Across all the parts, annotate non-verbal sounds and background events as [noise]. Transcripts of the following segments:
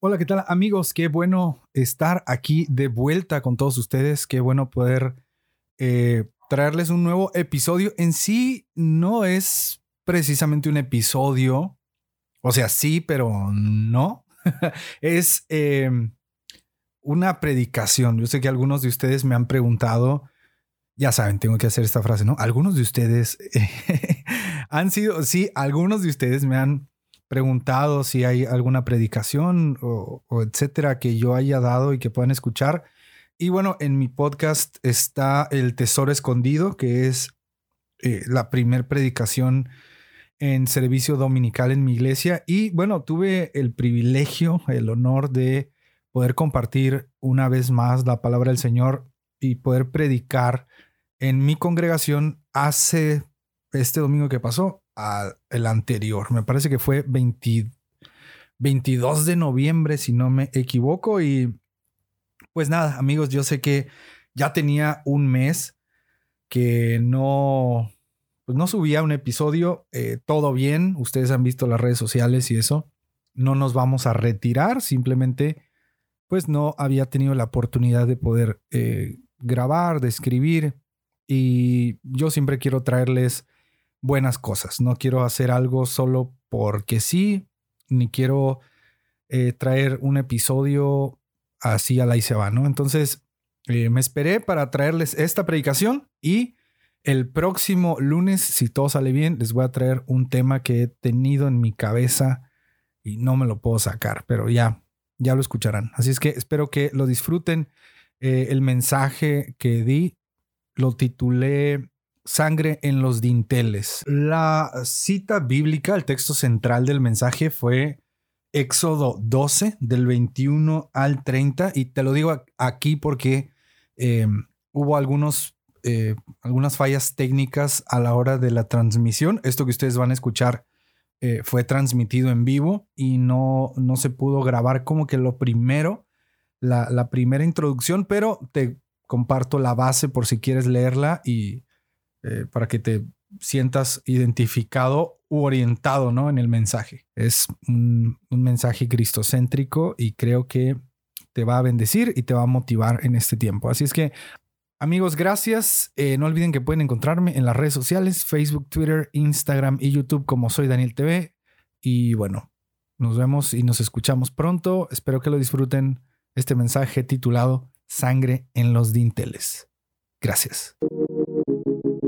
Hola, ¿qué tal amigos? Qué bueno estar aquí de vuelta con todos ustedes. Qué bueno poder eh, traerles un nuevo episodio. En sí no es precisamente un episodio, o sea, sí, pero no. [laughs] es em, una predicación. Yo sé que algunos de ustedes me han preguntado, ya saben, tengo que hacer esta frase, ¿no? Algunos de ustedes [laughs] han sido, sí, algunos de ustedes me han preguntado si hay alguna predicación o, etcétera que yo haya dado y que puedan escuchar. Y bueno, en mi podcast está El Tesoro Escondido, que es eh, la primer predicación en servicio dominical en mi iglesia. Y bueno, tuve el privilegio, el honor de poder compartir una vez más la palabra del Señor y poder predicar en mi congregación hace este domingo que pasó, el anterior. Me parece que fue 22 de noviembre, si no me equivoco. Y pues nada, amigos, yo sé que ya tenía un mes que no, pues no subía un episodio. Eh, todo bien, ustedes han visto las redes sociales y eso. No nos vamos a retirar, simplemente pues no había tenido la oportunidad de poder eh, grabar, de escribir. Y yo siempre quiero traerles buenas cosas. No quiero hacer algo solo porque sí, ni quiero eh, traer un episodio así a la y se va, ¿no? Entonces, eh, me esperé para traerles esta predicación y el próximo lunes, si todo sale bien, les voy a traer un tema que he tenido en mi cabeza y no me lo puedo sacar, pero ya, ya lo escucharán. Así es que espero que lo disfruten. Eh, el mensaje que di lo titulé sangre en los dinteles. La cita bíblica, el texto central del mensaje fue Éxodo 12, del 21 al 30, y te lo digo aquí porque em, hubo algunos, eh, algunas fallas técnicas a la hora de la transmisión. Esto que ustedes van a escuchar eh, fue transmitido en vivo y no, no se pudo grabar como que lo primero, la, la primera introducción, pero te comparto la base por si quieres leerla y eh, para que te sientas identificado u orientado ¿no? en el mensaje. Es un, mensaje cristocéntrico y creo que te va a bendecir y te va a motivar en este tiempo. Así es que, amigos, gracias. Eh, no olviden que pueden encontrarme en las redes sociales, Facebook, Twitter, Instagram y YouTube como soy Daniel TV. Y bueno, nos vemos y nos escuchamos pronto. Espero que lo disfruten este mensaje titulado Sangre en los dinteles. Gracias.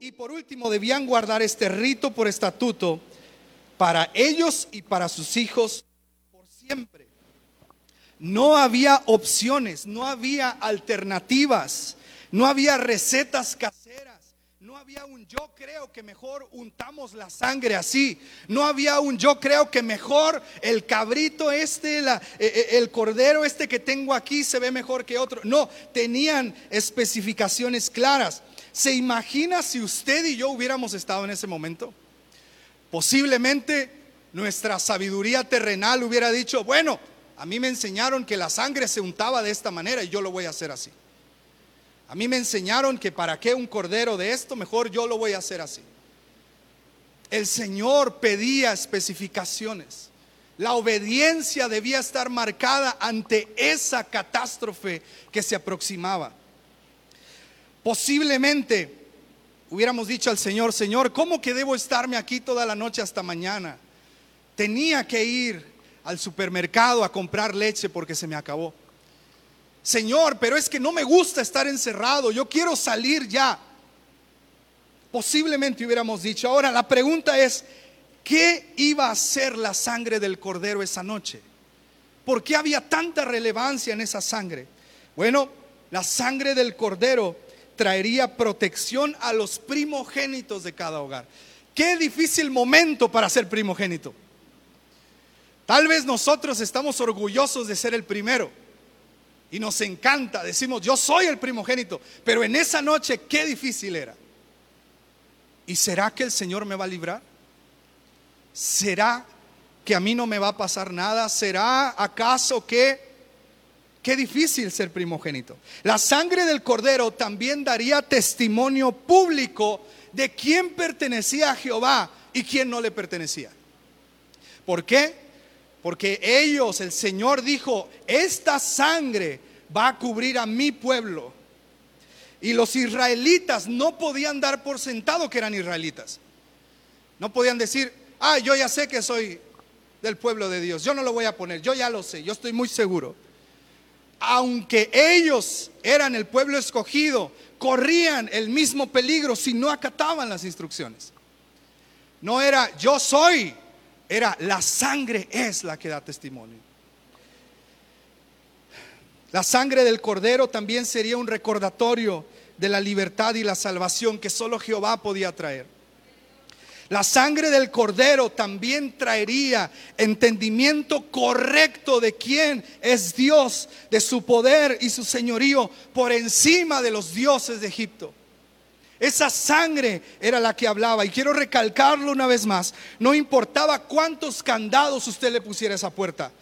Y por último, debían guardar este rito por estatuto para ellos y para sus hijos por siempre. No había opciones, no había alternativas, no había recetas caseras, no había un yo creo que mejor untamos la sangre así, no había un yo creo que mejor el cabrito este, eh, eh, el cordero este que tengo aquí se ve mejor que otro. No, tenían especificaciones claras. ¿Se imagina si usted y yo hubiéramos estado en ese momento? Posiblemente nuestra sabiduría terrenal hubiera dicho, bueno, a mí me enseñaron que la sangre se untaba de esta manera y yo lo voy a hacer así. A mí me enseñaron que para qué un cordero de esto, mejor yo lo voy a hacer así. El Señor pedía especificaciones. La obediencia debía estar marcada ante esa catástrofe que se aproximaba. Posiblemente hubiéramos dicho al Señor, Señor, ¿cómo que debo estarme aquí toda la noche hasta mañana? Tenía que ir al supermercado a comprar leche porque se me acabó. Señor, pero es que no me gusta estar encerrado, yo quiero salir ya. Posiblemente hubiéramos dicho, ahora la pregunta es, ¿qué iba a hacer la sangre del cordero esa noche? ¿Por qué había tanta relevancia en esa sangre? Bueno, la sangre del cordero traería protección a los primogénitos de cada hogar. Qué difícil momento para ser primogénito. Tal vez nosotros estamos orgullosos de ser el primero y nos encanta, decimos, yo soy el primogénito, pero en esa noche qué difícil era. ¿Y será que el Señor me va a librar? ¿Será que a mí no me va a pasar nada? ¿Será acaso que qué difícil ser primogénito? La sangre del cordero también daría testimonio público de quién pertenecía a Jehová y quién no le pertenecía. ¿Por qué? Porque ellos, el Señor dijo, esta sangre va a cubrir a mi pueblo. Y los israelitas no podían dar por sentado que eran israelitas. No podían decir, ah, yo ya sé que soy del pueblo de Dios. Yo no lo voy a poner, yo ya lo sé, yo estoy muy seguro. Aunque ellos eran el pueblo escogido, corrían el mismo peligro si no acataban las instrucciones. No era yo soy era la sangre es la que da testimonio. La sangre del cordero también sería un recordatorio de la libertad y la salvación que solo Jehová podía traer. La sangre del cordero también traería entendimiento correcto de quién es Dios, de su poder y su señorío por encima de los dioses de Egipto. Esa sangre era la que hablaba. Y quiero recalcarlo una vez más. No importaba cuántos candados usted le pusiera a esa puerta.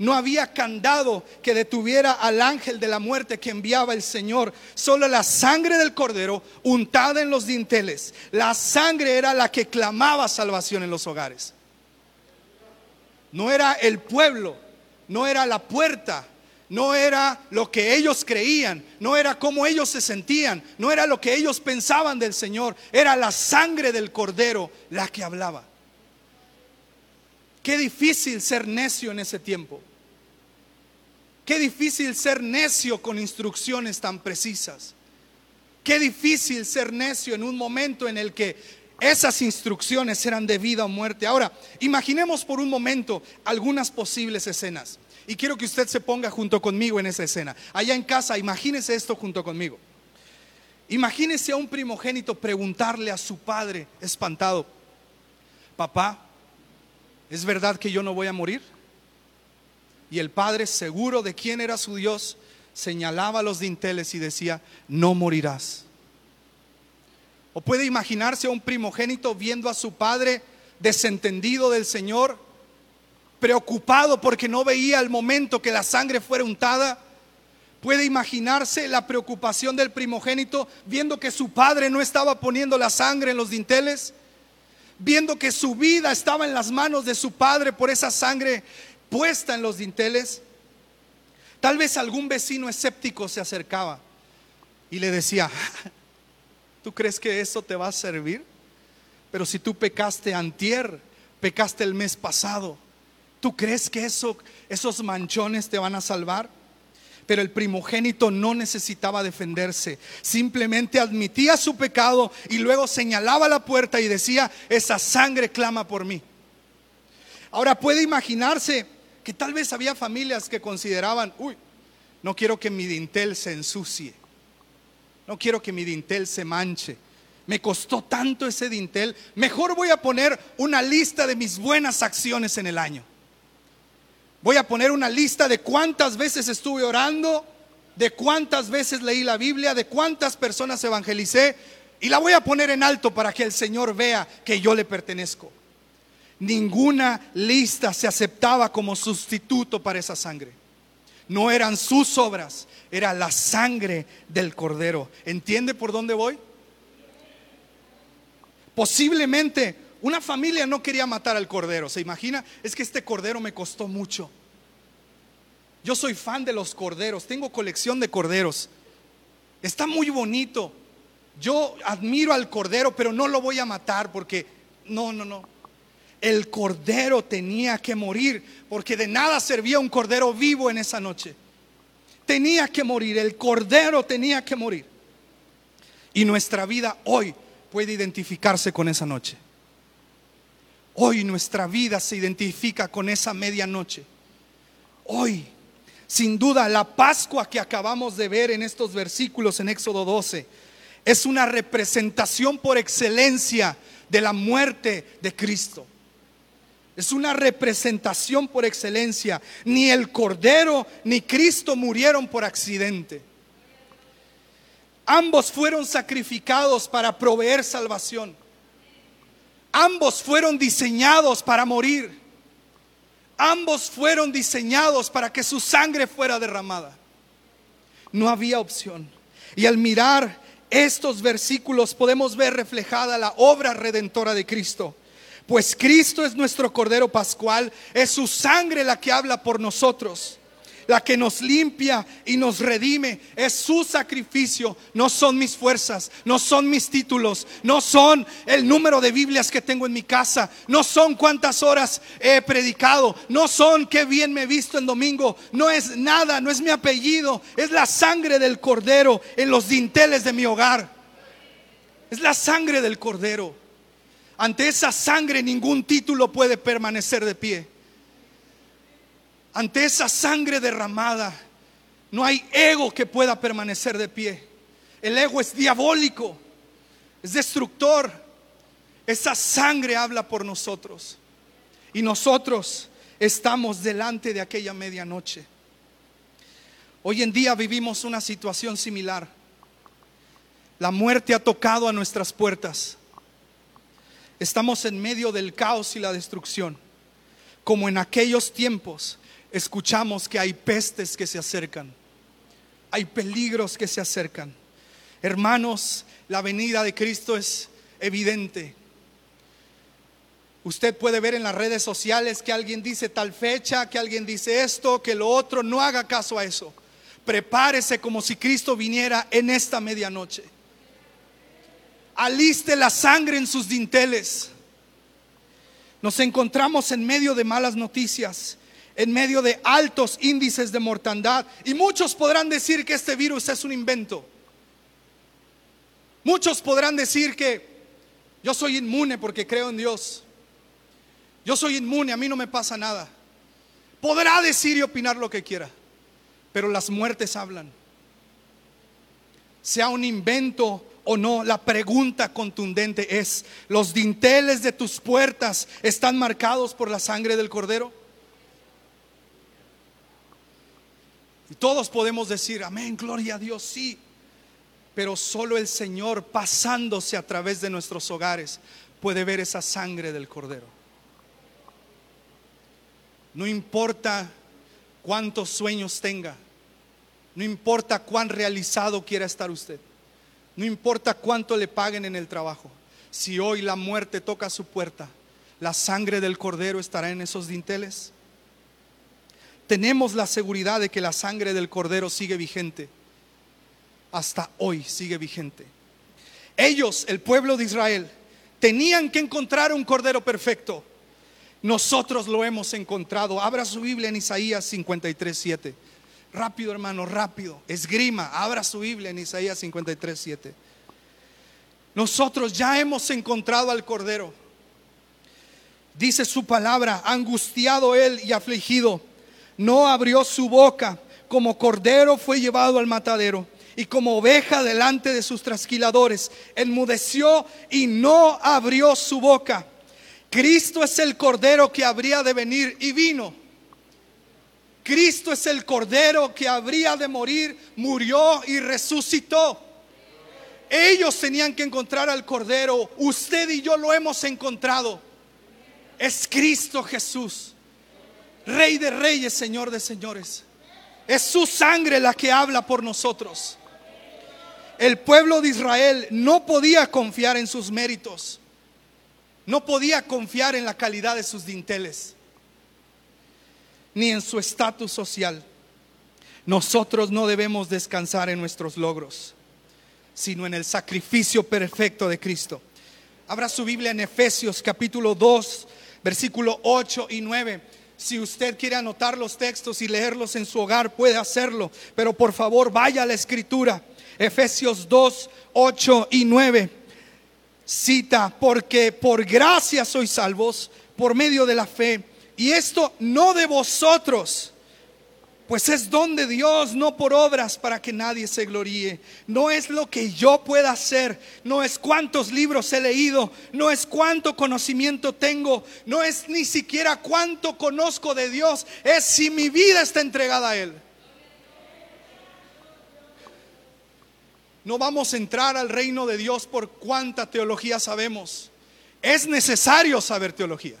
No había candado que detuviera al ángel de la muerte que enviaba el Señor. Solo la sangre del cordero untada en los dinteles. La sangre era la que clamaba salvación en los hogares. No era el pueblo, no era la puerta, no era lo que ellos creían, no era cómo ellos se sentían, no era lo que ellos pensaban del Señor, era la sangre del cordero la que hablaba. Qué difícil ser necio en ese tiempo. Qué difícil ser necio con instrucciones tan precisas. Qué difícil ser necio en un momento en el que esas instrucciones eran de vida o muerte. Ahora, imaginemos por un momento algunas posibles escenas. Y quiero que usted se ponga junto conmigo en esa escena. Allá en casa, imagínese esto junto conmigo. Imagínese a un primogénito preguntarle a su padre espantado, papá, ¿es verdad que yo no voy a morir? Y el padre, seguro de quién era su Dios, señalaba los dinteles y decía, no morirás. O puede imaginarse a un primogénito viendo a su padre desentendido del Señor preocupado porque no veía el momento que la sangre fuera untada. Puede imaginarse la preocupación del primogénito viendo que su padre no estaba poniendo la sangre en los dinteles, viendo que su vida estaba en las manos de su padre por esa sangre puesta en los dinteles. Tal vez algún vecino escéptico se acercaba y le decía, [laughs] ¿tú crees que eso te va a servir? Pero si tú pecaste antier, pecaste el mes pasado, ¿Tú crees que eso, esos manchones te van a salvar? Pero el primogénito no necesitaba defenderse, simplemente admitía su pecado y luego señalaba la puerta y decía, esa sangre clama por mí. Ahora puede imaginarse que tal vez había familias que consideraban, uy, no quiero que mi dintel se ensucie, no quiero que mi dintel se manche. Me costó tanto ese dintel, mejor voy a poner una lista de mis buenas acciones en el año. Voy a poner una lista de cuántas veces estuve orando, de cuántas veces leí la Biblia, de cuántas personas evangelicé y la voy a poner en alto para que el Señor vea que yo le pertenezco. Ninguna lista se aceptaba como sustituto para esa sangre. No eran sus obras, era la sangre del cordero. ¿Entiende por dónde voy? Posiblemente una familia no quería matar al cordero, ¿se imagina? Es que este cordero me costó mucho. Yo soy fan de los corderos, tengo colección de corderos. Está muy bonito. Yo admiro al cordero, pero no lo voy a matar porque no, no, no. El cordero tenía que morir porque de nada servía un cordero vivo en esa noche. Tenía que morir, el cordero tenía que morir. Y nuestra vida hoy puede identificarse con esa noche. Hoy nuestra vida se identifica con esa medianoche. Hoy, sin duda, la Pascua que acabamos de ver en estos versículos en Éxodo 12 es una representación por excelencia de la muerte de Cristo. Es una representación por excelencia. Ni el Cordero ni Cristo murieron por accidente. Ambos fueron sacrificados para proveer salvación. Ambos fueron diseñados para morir. Ambos fueron diseñados para que su sangre fuera derramada. No había opción. Y al mirar estos versículos podemos ver reflejada la obra redentora de Cristo. Pues Cristo es nuestro Cordero Pascual, es su sangre la que habla por nosotros la que nos limpia y nos redime. Es su sacrificio, no son mis fuerzas, no son mis títulos, no son el número de Biblias que tengo en mi casa, no son cuántas horas he predicado, no son qué bien me he visto en domingo, no es nada, no es mi apellido, es la sangre del cordero en los dinteles de mi hogar. Es la sangre del cordero. Ante esa sangre ningún título puede permanecer de pie. Ante esa sangre derramada, no hay ego que pueda permanecer de pie. El ego es diabólico, es destructor. Esa sangre habla por nosotros. Y nosotros estamos delante de aquella medianoche. Hoy en día vivimos una situación similar. La muerte ha tocado a nuestras puertas. Estamos en medio del caos y la destrucción, como en aquellos tiempos escuchamos que hay pestes que se acercan, hay peligros que se acercan. Hermanos, la venida de Cristo es evidente. Usted puede ver en las redes sociales que alguien dice tal fecha, que alguien dice esto, que lo otro. No haga caso a eso. Prepárese como si Cristo viniera en esta medianoche. Aliste la sangre en sus dinteles. Nos encontramos en medio de malas noticias en medio de altos índices de mortandad. Y muchos podrán decir que este virus es un invento. Muchos podrán decir que yo soy inmune porque creo en Dios. Yo soy inmune, a mí no me pasa nada. Podrá decir y opinar lo que quiera, pero las muertes hablan. Sea un invento o no, la pregunta contundente es, ¿los dinteles de tus puertas están marcados por la sangre del cordero? Y todos podemos decir, amén, gloria a Dios, sí. Pero solo el Señor pasándose a través de nuestros hogares puede ver esa sangre del Cordero. No importa cuántos sueños tenga, no importa cuán realizado quiera estar usted, no importa cuánto le paguen en el trabajo, si hoy la muerte toca su puerta, la sangre del Cordero estará en esos dinteles tenemos la seguridad de que la sangre del cordero sigue vigente. Hasta hoy sigue vigente. Ellos, el pueblo de Israel, tenían que encontrar un cordero perfecto. Nosotros lo hemos encontrado. Abra su Biblia en Isaías 53, 7. Rápido, hermano, rápido. Esgrima, abra su Biblia en Isaías 53, 7. Nosotros ya hemos encontrado al cordero. Dice su palabra, angustiado él y afligido no abrió su boca, como cordero fue llevado al matadero, y como oveja delante de sus trasquiladores, enmudeció y no abrió su boca. Cristo es el cordero que habría de venir y vino. Cristo es el cordero que habría de morir, murió y resucitó. Ellos tenían que encontrar al cordero, usted y yo lo hemos encontrado. Es Cristo Jesús. Rey de reyes, Señor de señores. Es su sangre la que habla por nosotros. El pueblo de Israel no podía confiar en sus méritos. No podía confiar en la calidad de sus dinteles. Ni en su estatus social. Nosotros no debemos descansar en nuestros logros, sino en el sacrificio perfecto de Cristo. Abra su Biblia en Efesios capítulo 2, versículo 8 y 9. Si usted quiere anotar los textos y leerlos en su hogar, puede hacerlo. Pero por favor, vaya a la escritura. Efesios 2, 8 y 9. Cita, porque por gracia sois salvos por medio de la fe. Y esto no de vosotros, pues es don de Dios, no por obras para que nadie se gloríe. No es lo que yo pueda hacer, no es cuántos libros he leído, no es cuánto conocimiento tengo, no es ni siquiera cuánto conozco de Dios, es si mi vida está entregada a Él. No vamos a entrar al reino de Dios por cuánta teología sabemos. Es necesario saber teología.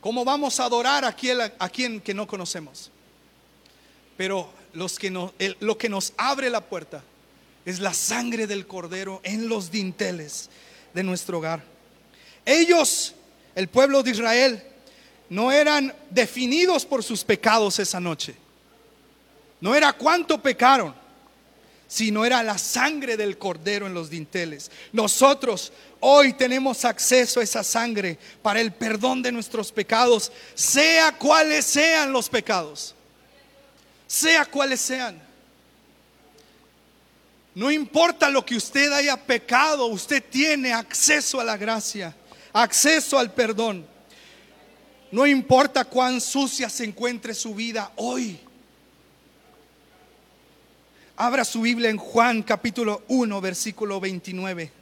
¿Cómo vamos a adorar a quien, a quien que no conocemos? Pero los que lo que nos abre la puerta es la sangre del cordero en los dinteles de nuestro hogar. Ellos, el pueblo de Israel, no eran definidos por sus pecados esa noche. No era cuánto pecaron, sino era la sangre del cordero en los dinteles. Nosotros hoy tenemos acceso a esa sangre para el perdón de nuestros pecados, sea cuales sean los pecados sea cuales sean. No importa lo que usted haya pecado, usted tiene acceso a la gracia, acceso al perdón. No importa cuán sucia se encuentre su vida hoy. Abra su Biblia en Juan capítulo 1, versículo 29.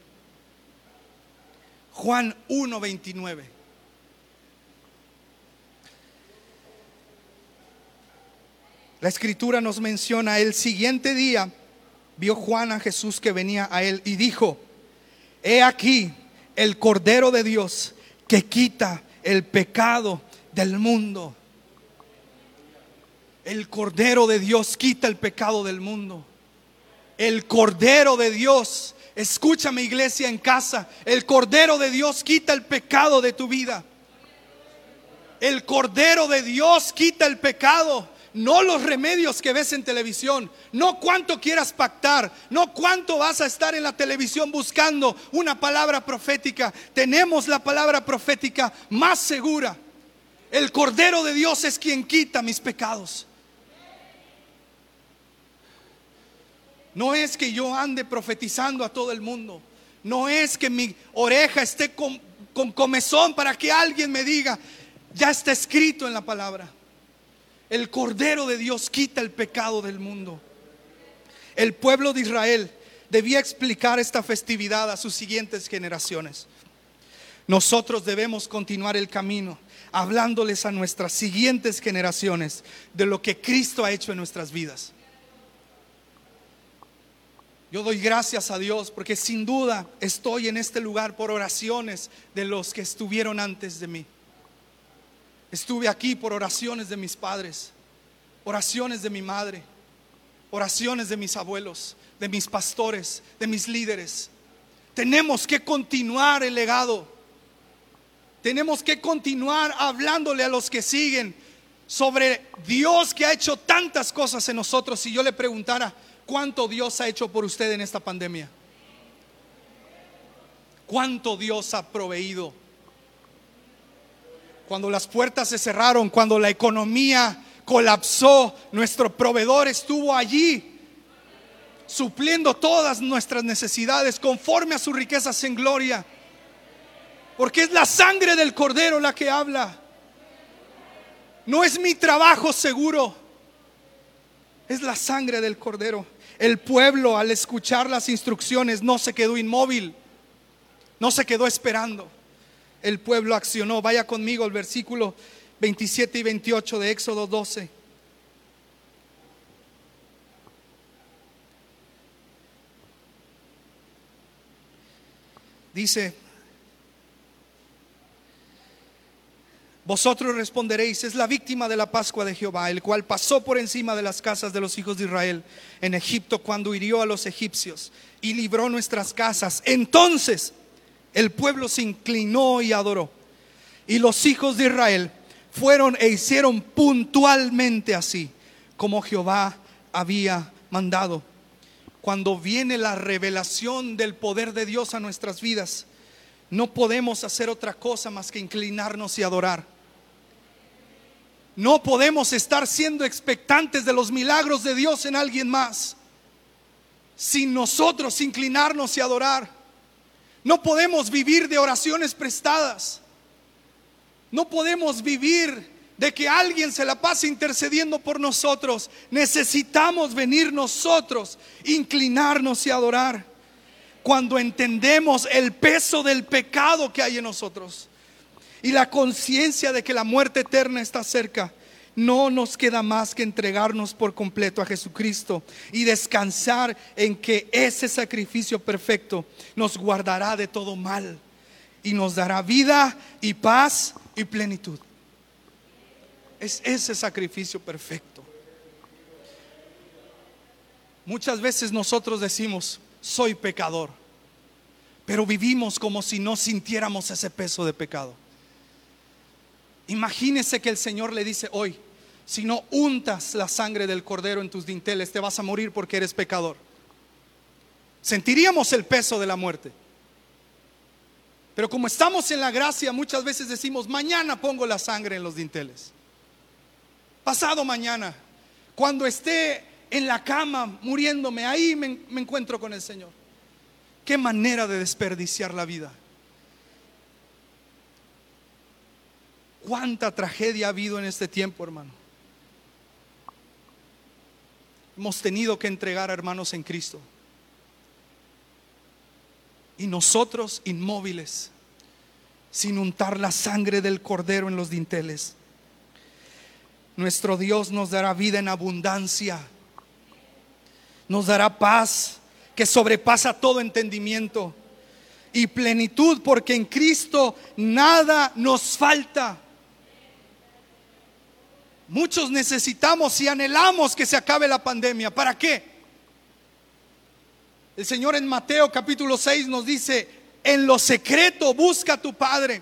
Juan 1, 29. La escritura nos menciona el siguiente día vio Juan a Jesús que venía a él y dijo, he aquí el Cordero de Dios que quita el pecado del mundo. El Cordero de Dios quita el pecado del mundo. El Cordero de Dios, escúchame iglesia en casa, el Cordero de Dios quita el pecado de tu vida. El Cordero de Dios quita el pecado no los remedios que ves en televisión, no cuánto quieras pactar, no cuánto vas a estar en la televisión buscando una palabra profética. Tenemos la palabra profética más segura. El Cordero de Dios es quien quita mis pecados. No es que yo ande profetizando a todo el mundo. No es que mi oreja esté con, con comezón para que alguien me diga, ya está escrito en la palabra. El Cordero de Dios quita el pecado del mundo. El pueblo de Israel debía explicar esta festividad a sus siguientes generaciones. Nosotros debemos continuar el camino hablándoles a nuestras siguientes generaciones de lo que Cristo ha hecho en nuestras vidas. Yo doy gracias a Dios porque sin duda estoy en este lugar por oraciones de los que estuvieron antes de mí. Estuve aquí por oraciones de mis padres, oraciones de mi madre, oraciones de mis abuelos, de mis pastores, de mis líderes. Tenemos que continuar el legado. Tenemos que continuar hablándole a los que siguen sobre Dios que ha hecho tantas cosas en nosotros. Si yo le preguntara, ¿cuánto Dios ha hecho por usted en esta pandemia? ¿Cuánto Dios ha proveído? Cuando las puertas se cerraron, cuando la economía colapsó, nuestro proveedor estuvo allí supliendo todas nuestras necesidades conforme a sus riquezas en gloria. Porque es la sangre del cordero la que habla. No es mi trabajo seguro. Es la sangre del cordero. El pueblo al escuchar las instrucciones no se quedó inmóvil. No se quedó esperando el pueblo accionó. Vaya conmigo al versículo 27 y 28 de Éxodo 12. Dice, vosotros responderéis, es la víctima de la Pascua de Jehová, el cual pasó por encima de las casas de los hijos de Israel en Egipto cuando hirió a los egipcios y libró nuestras casas. Entonces el pueblo se inclinó y adoró. Y los hijos de Israel fueron e hicieron puntualmente así, como Jehová había mandado. Cuando viene la revelación del poder de Dios a nuestras vidas, no podemos hacer otra cosa más que inclinarnos y adorar. No podemos estar siendo expectantes de los milagros de Dios en alguien más, sin nosotros inclinarnos y adorar. No podemos vivir de oraciones prestadas. No podemos vivir de que alguien se la pase intercediendo por nosotros. Necesitamos venir nosotros, inclinarnos y adorar. Cuando entendemos el peso del pecado que hay en nosotros y la conciencia de que la muerte eterna está cerca, no nos queda más que entregarnos por completo a Jesucristo y descansar en que ese sacrificio perfecto nos guardará de todo mal y nos dará vida y paz y plenitud. Es ese sacrificio perfecto. Muchas veces nosotros decimos, soy pecador, pero vivimos como si no sintiéramos ese peso de pecado. Imagínese que el Señor le dice hoy, si no untas la sangre del cordero en tus dinteles, te vas a morir porque eres pecador. Sentiríamos el peso de la muerte. Pero como estamos en la gracia, muchas veces decimos, mañana pongo la sangre en los dinteles. Pasado mañana, cuando esté en la cama muriéndome, ahí me, me encuentro con el Señor. Qué manera de desperdiciar la vida. Cuánta tragedia ha habido en este tiempo, hermano. Hemos tenido que entregar a hermanos en Cristo y nosotros inmóviles, sin untar la sangre del cordero en los dinteles. Nuestro Dios nos dará vida en abundancia, nos dará paz que sobrepasa todo entendimiento y plenitud, porque en Cristo nada nos falta. Muchos necesitamos y anhelamos que se acabe la pandemia. ¿Para qué? El Señor en Mateo capítulo 6 nos dice, en lo secreto busca a tu Padre.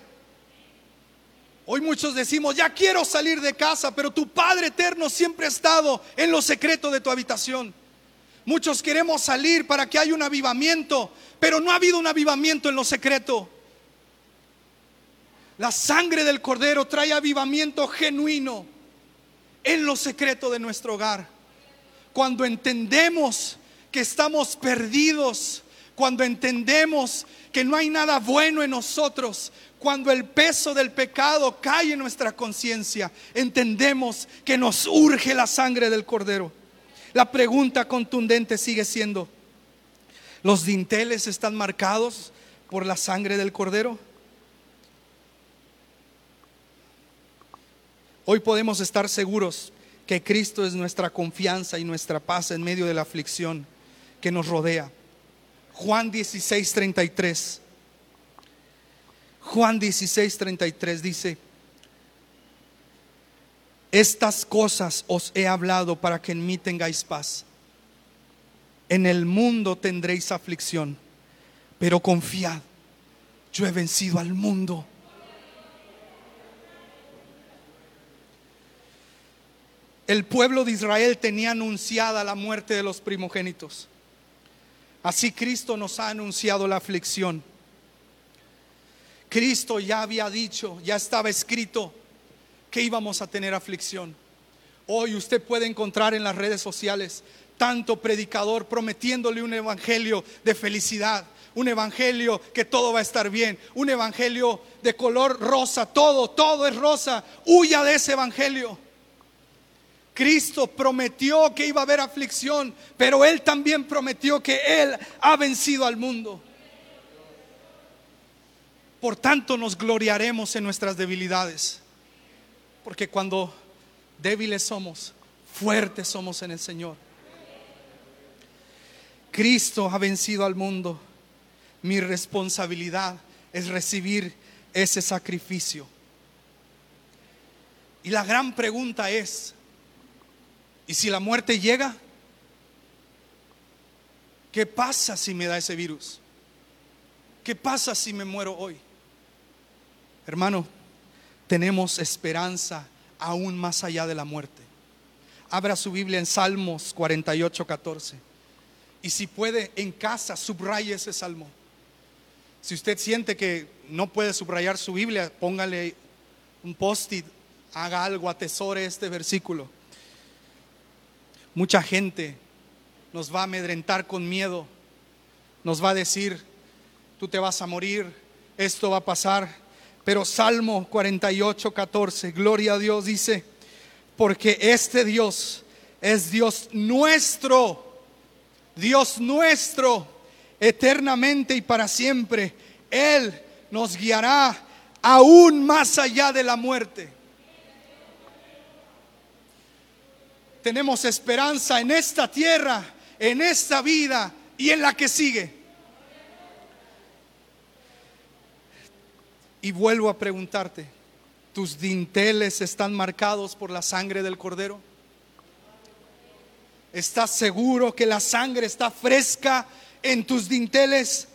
Hoy muchos decimos, ya quiero salir de casa, pero tu Padre eterno siempre ha estado en lo secreto de tu habitación. Muchos queremos salir para que haya un avivamiento, pero no ha habido un avivamiento en lo secreto. La sangre del cordero trae avivamiento genuino en lo secreto de nuestro hogar. Cuando entendemos que estamos perdidos, cuando entendemos que no hay nada bueno en nosotros, cuando el peso del pecado cae en nuestra conciencia, entendemos que nos urge la sangre del cordero. La pregunta contundente sigue siendo, ¿los dinteles están marcados por la sangre del cordero? Hoy podemos estar seguros que Cristo es nuestra confianza y nuestra paz en medio de la aflicción que nos rodea. Juan 16, 33. Juan 16, 33 dice, estas cosas os he hablado para que en mí tengáis paz. En el mundo tendréis aflicción, pero confiad, yo he vencido al mundo. El pueblo de Israel tenía anunciada la muerte de los primogénitos. Así Cristo nos ha anunciado la aflicción. Cristo ya había dicho, ya estaba escrito que íbamos a tener aflicción. Hoy usted puede encontrar en las redes sociales tanto predicador prometiéndole un evangelio de felicidad, un evangelio que todo va a estar bien, un evangelio de color rosa, todo, todo es rosa. Huya de ese evangelio. Cristo prometió que iba a haber aflicción, pero Él también prometió que Él ha vencido al mundo. Por tanto nos gloriaremos en nuestras debilidades, porque cuando débiles somos, fuertes somos en el Señor. Cristo ha vencido al mundo. Mi responsabilidad es recibir ese sacrificio. Y la gran pregunta es, ¿Y si la muerte llega? ¿Qué pasa si me da ese virus? ¿Qué pasa si me muero hoy? Hermano, tenemos esperanza aún más allá de la muerte. Abra su Biblia en Salmos 48, 14. Y si puede, en casa, subraye ese salmo. Si usted siente que no puede subrayar su Biblia, póngale un post-it, haga algo, atesore este versículo. Mucha gente nos va a amedrentar con miedo, nos va a decir, tú te vas a morir, esto va a pasar, Pero Salmo 48, 14, gloria a Dios dice, porque este Dios es Dios nuestro, Dios nuestro, eternamente y para siempre. Él nos guiará aún más allá de la muerte. Tenemos esperanza en esta tierra, en esta vida y en la que sigue. Y vuelvo a preguntarte, ¿tus dinteles están marcados por la sangre del cordero? ¿Estás seguro que la sangre está fresca en tus dinteles?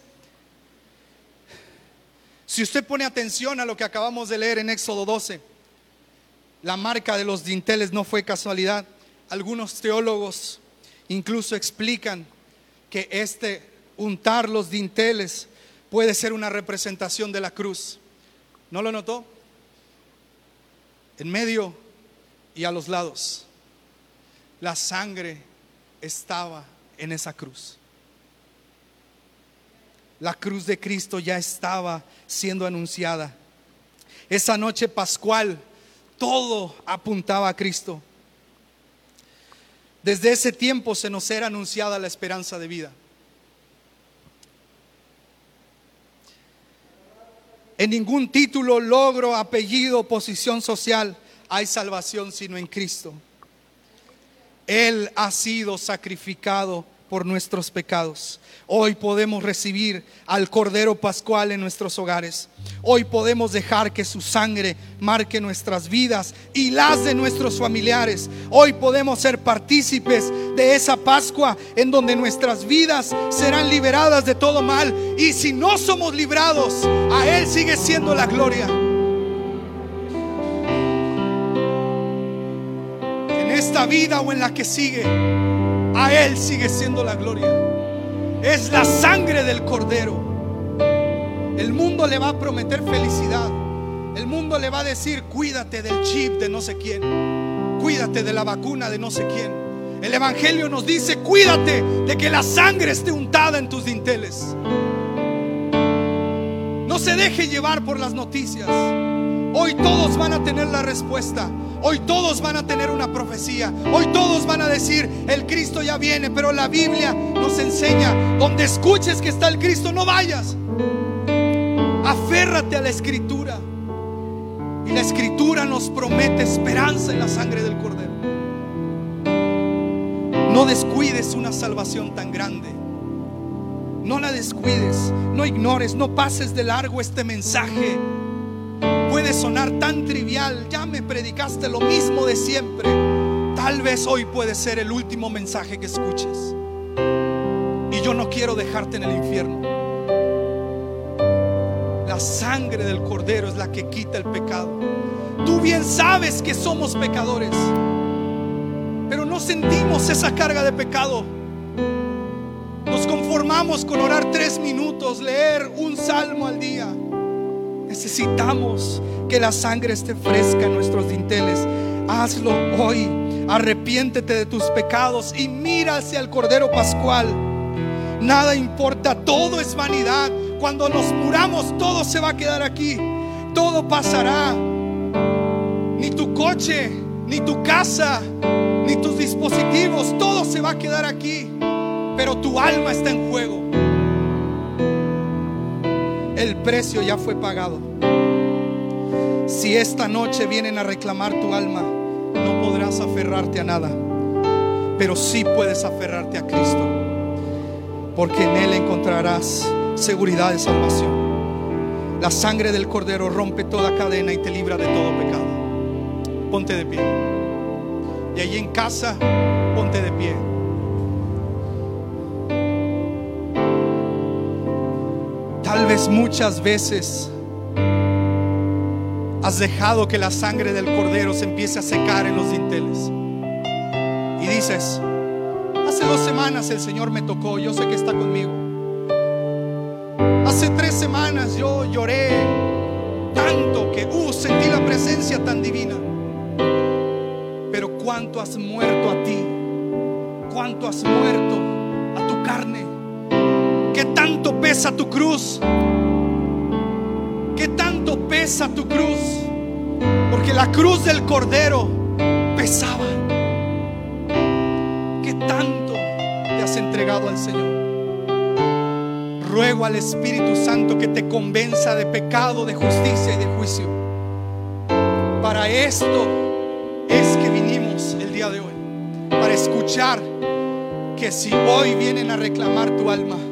Si usted pone atención a lo que acabamos de leer en Éxodo 12, la marca de los dinteles no fue casualidad. Algunos teólogos incluso explican que este untar los dinteles puede ser una representación de la cruz. ¿No lo notó? En medio y a los lados, la sangre estaba en esa cruz. La cruz de Cristo ya estaba siendo anunciada. Esa noche pascual, todo apuntaba a Cristo. Desde ese tiempo se nos era anunciada la esperanza de vida. En ningún título, logro, apellido, posición social hay salvación sino en Cristo. Él ha sido sacrificado por nuestros pecados. Hoy podemos recibir al Cordero Pascual en nuestros hogares. Hoy podemos dejar que su sangre marque nuestras vidas y las de nuestros familiares. Hoy podemos ser partícipes de esa Pascua en donde nuestras vidas serán liberadas de todo mal. Y si no somos librados, a Él sigue siendo la gloria. En esta vida o en la que sigue a Él sigue siendo la gloria. Es la sangre del cordero. El mundo le va a prometer felicidad. El mundo le va a decir, cuídate del chip de no sé quién. Cuídate de la vacuna de no sé quién. El Evangelio nos dice, cuídate de que la sangre esté untada en tus dinteles. No se deje llevar por las noticias. Hoy todos van a tener la respuesta. Hoy todos van a tener una profecía. Hoy todos van a decir, el Cristo ya viene. Pero la Biblia nos enseña, donde escuches que está el Cristo, no vayas. Aférrate a la escritura. Y la escritura nos promete esperanza en la sangre del Cordero. No descuides una salvación tan grande. No la descuides, no ignores, no pases de largo este mensaje puede sonar tan trivial, ya me predicaste lo mismo de siempre. Tal vez hoy puede ser el último mensaje que escuches. Y yo no quiero dejarte en el infierno. La sangre del cordero es la que quita el pecado. Tú bien sabes que somos pecadores, pero no sentimos esa carga de pecado. Nos conformamos con orar tres minutos, leer un salmo al día. Necesitamos que la sangre esté fresca en nuestros dinteles. Hazlo hoy. Arrepiéntete de tus pecados y mira hacia el Cordero Pascual. Nada importa, todo es vanidad. Cuando nos muramos, todo se va a quedar aquí. Todo pasará. Ni tu coche, ni tu casa, ni tus dispositivos, todo se va a quedar aquí. Pero tu alma está en juego el precio ya fue pagado. Si esta noche vienen a reclamar tu alma, no podrás aferrarte a nada, pero sí puedes aferrarte a Cristo, porque en Él encontrarás seguridad de salvación. La sangre del Cordero rompe toda cadena y te libra de todo pecado. Ponte de pie. Y allí en casa, ponte de pie. Tal vez muchas veces has dejado que la sangre del cordero se empiece a secar en los dinteles. Y dices, hace dos semanas el Señor me tocó, yo sé que está conmigo. Hace tres semanas yo lloré tanto que, uh, sentí la presencia tan divina. Pero cuánto has muerto a ti, cuánto has muerto a tu carne ¿Qué tanto pesa tu cruz? ¿Qué tanto pesa? tu cruz, porque la cruz del Cordero pesaba. ¿Qué tanto te has entregado al Señor? Ruego al Espíritu Santo que te convenza de pecado, de justicia y de juicio. Para esto es que vinimos el día de hoy, para escuchar que si hoy vienen a reclamar tu alma, ¿a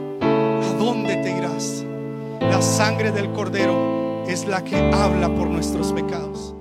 dónde te irás? La sangre del Cordero es la que habla por nuestros pecados.